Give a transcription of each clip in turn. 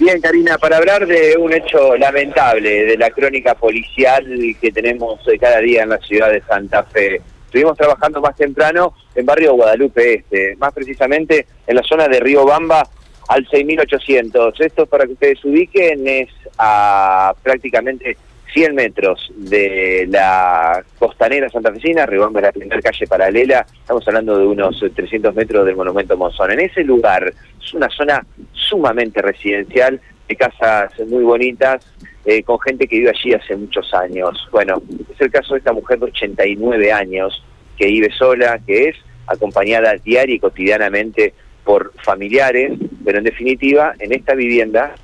Bien, Karina, para hablar de un hecho lamentable de la crónica policial que tenemos eh, cada día en la ciudad de Santa Fe. Estuvimos trabajando más temprano en barrio Guadalupe Este, más precisamente en la zona de Río Bamba al 6800. Esto para que ustedes ubiquen es a prácticamente 100 metros de la costanera santafesina, Ribamba es la primera calle paralela, estamos hablando de unos 300 metros del monumento Monzón. En ese lugar es una zona sumamente residencial, de casas muy bonitas, eh, con gente que vive allí hace muchos años. Bueno, es el caso de esta mujer de 89 años que vive sola, que es acompañada diaria y cotidianamente por familiares, pero en definitiva, en esta vivienda,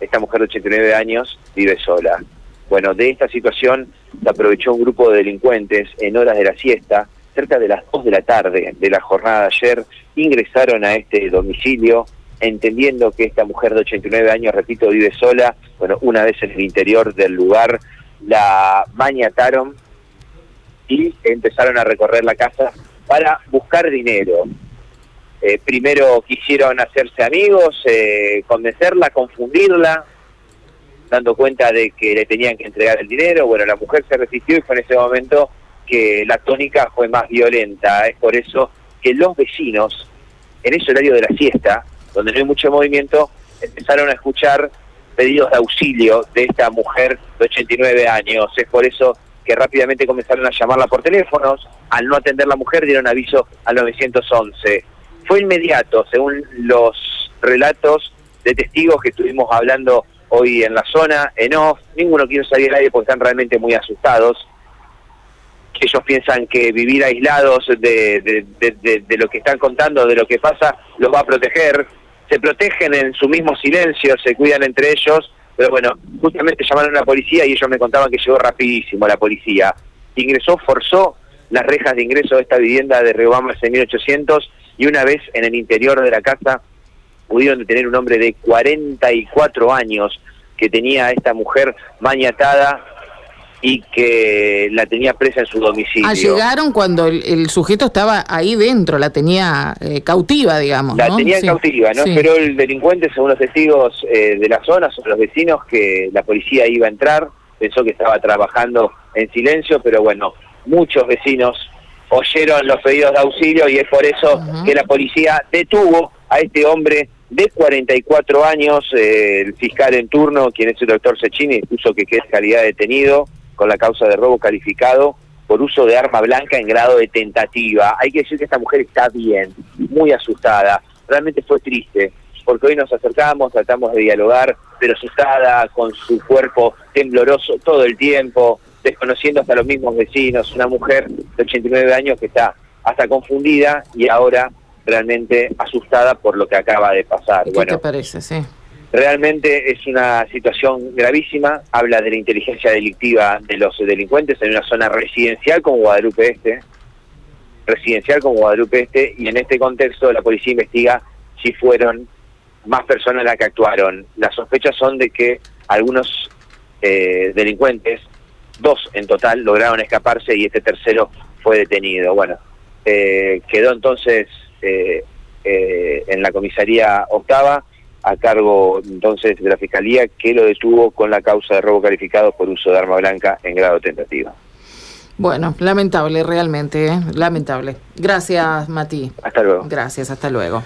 esta mujer de 89 años vive sola. Bueno, de esta situación se aprovechó un grupo de delincuentes en horas de la siesta, cerca de las 2 de la tarde de la jornada de ayer, ingresaron a este domicilio, entendiendo que esta mujer de 89 años, repito, vive sola, bueno, una vez en el interior del lugar, la mañataron y empezaron a recorrer la casa para buscar dinero. Eh, primero quisieron hacerse amigos, eh, convencerla, confundirla, dando cuenta de que le tenían que entregar el dinero. Bueno, la mujer se resistió y fue en ese momento que la tónica fue más violenta. Es por eso que los vecinos, en ese horario de la siesta, donde no hay mucho movimiento, empezaron a escuchar pedidos de auxilio de esta mujer de 89 años. Es por eso que rápidamente comenzaron a llamarla por teléfonos. Al no atender la mujer dieron aviso al 911. Fue inmediato, según los relatos de testigos que estuvimos hablando hoy en la zona, en off, ninguno quiere salir al aire porque están realmente muy asustados. Ellos piensan que vivir aislados de, lo que están contando, de lo que pasa, los va a proteger. Se protegen en su mismo silencio, se cuidan entre ellos, pero bueno, justamente llamaron a la policía y ellos me contaban que llegó rapidísimo la policía. Ingresó, forzó las rejas de ingreso de esta vivienda de Riobamba 1800 y una vez en el interior de la casa pudieron detener un hombre de 44 años que tenía esta mujer mañatada y que la tenía presa en su domicilio. Ah, llegaron cuando el, sujeto estaba ahí dentro, la tenía eh, cautiva, digamos. La tenía cautiva, ¿no? Pero el delincuente, según los testigos eh, de la zona, son los vecinos, que la policía iba a entrar, pensó que estaba trabajando en silencio, pero bueno, muchos vecinos oyeron los pedidos de auxilio y es por eso que la policía detuvo a este hombre de 44 años, eh, el fiscal en turno, quien es el doctor Sechini, puso que quede calidad detenido con la causa de robo calificado por uso de arma blanca en grado de tentativa. Hay que decir que esta mujer está bien, muy asustada. Realmente fue triste, porque hoy nos acercamos, tratamos de dialogar, pero asustada, con su cuerpo tembloroso todo el tiempo, desconociendo hasta los mismos vecinos. Una mujer de 89 años que está hasta confundida y ahora realmente asustada por lo que acaba de pasar. ¿Qué te parece? Sí. Realmente es una situación gravísima, habla de la inteligencia delictiva de los delincuentes en una zona residencial como Guadalupe Este, residencial como Guadalupe Este, y en este contexto la policía investiga si fueron más personas las que actuaron. Las sospechas son de que algunos eh, delincuentes, dos en total, lograron escaparse y este tercero fue detenido. Bueno, eh, quedó entonces eh, eh, en la comisaría octava a cargo entonces de la Fiscalía que lo detuvo con la causa de robo calificado por uso de arma blanca en grado tentativa. Bueno, lamentable realmente, ¿eh? lamentable. Gracias, Mati. Hasta luego. Gracias, hasta luego.